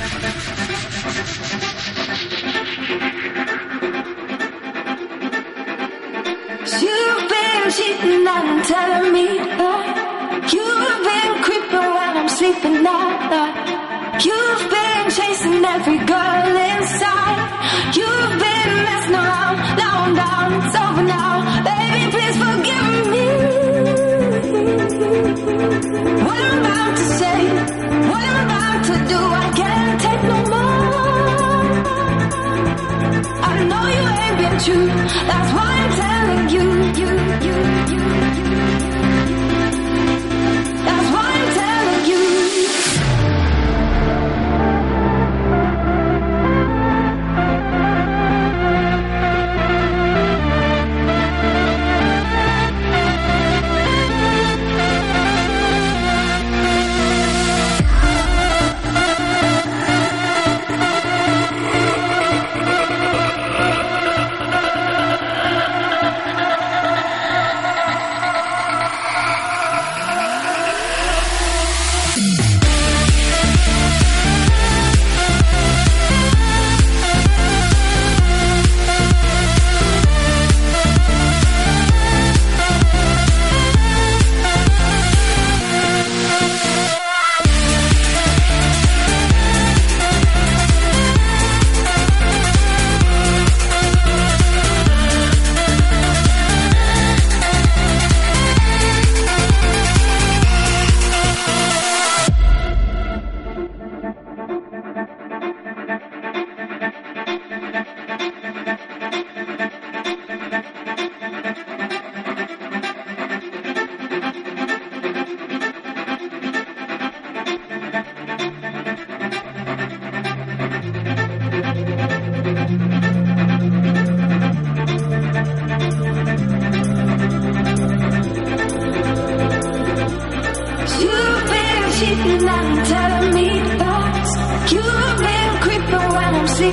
You've been cheating and telling me You've been creeping while I'm sleeping at You've been chasing every girl inside. You've been messing around, it's over now. Baby, please forgive me. What I'm about to say been true. That's why I'm telling you, you, you.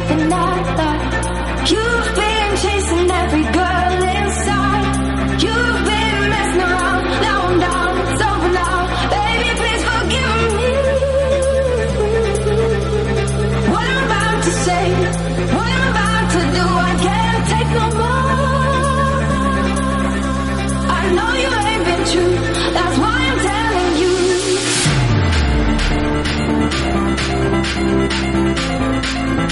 When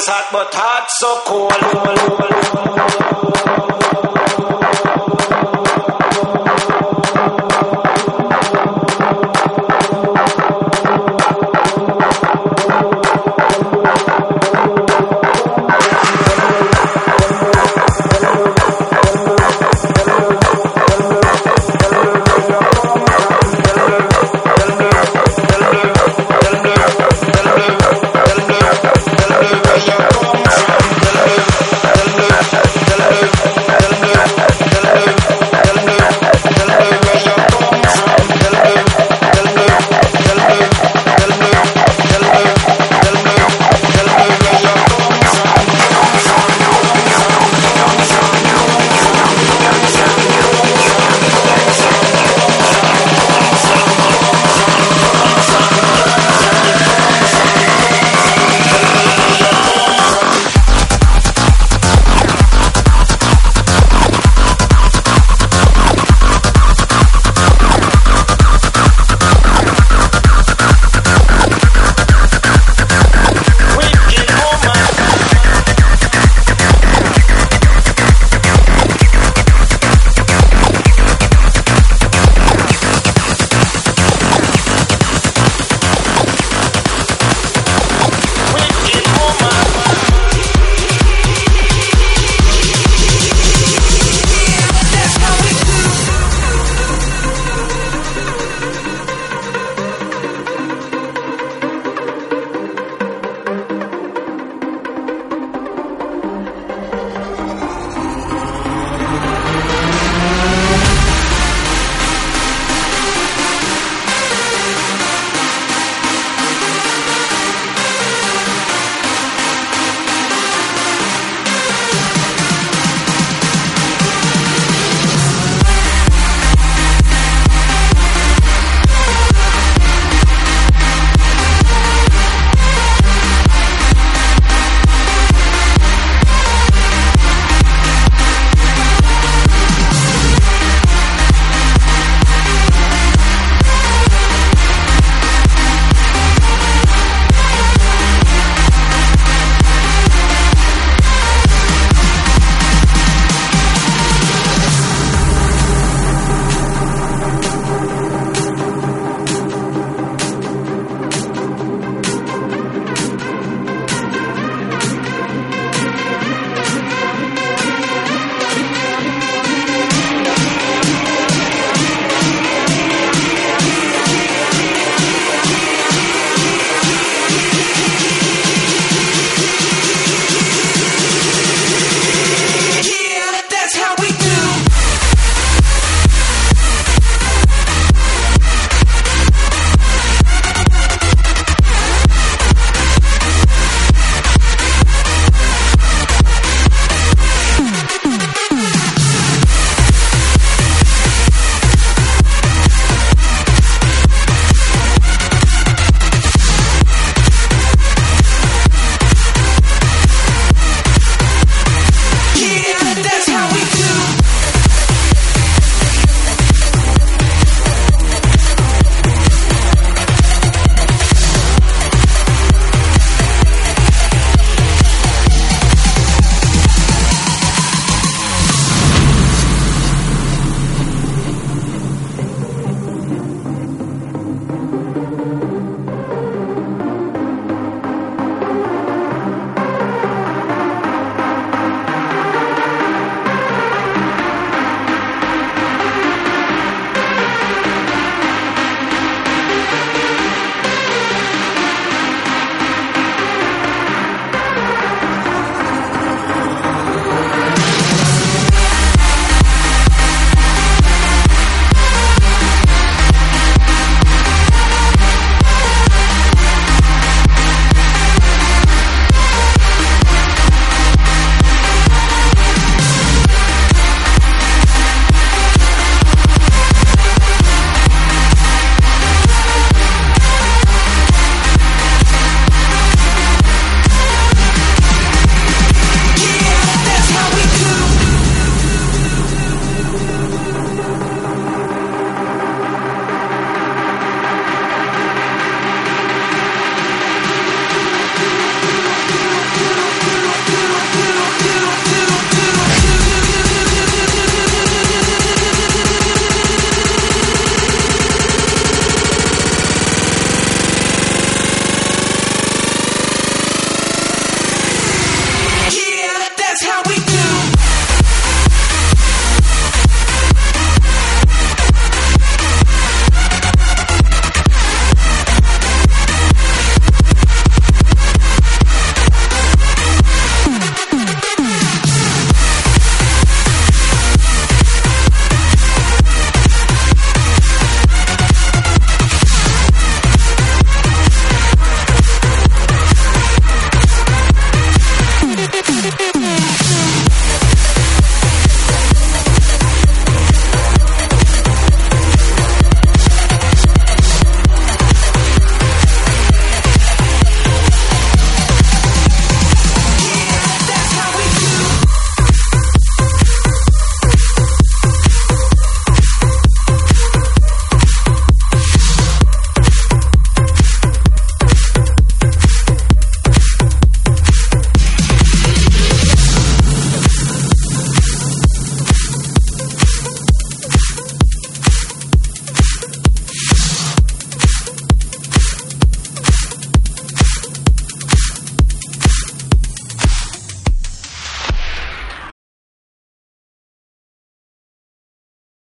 Is hot but heart so cold.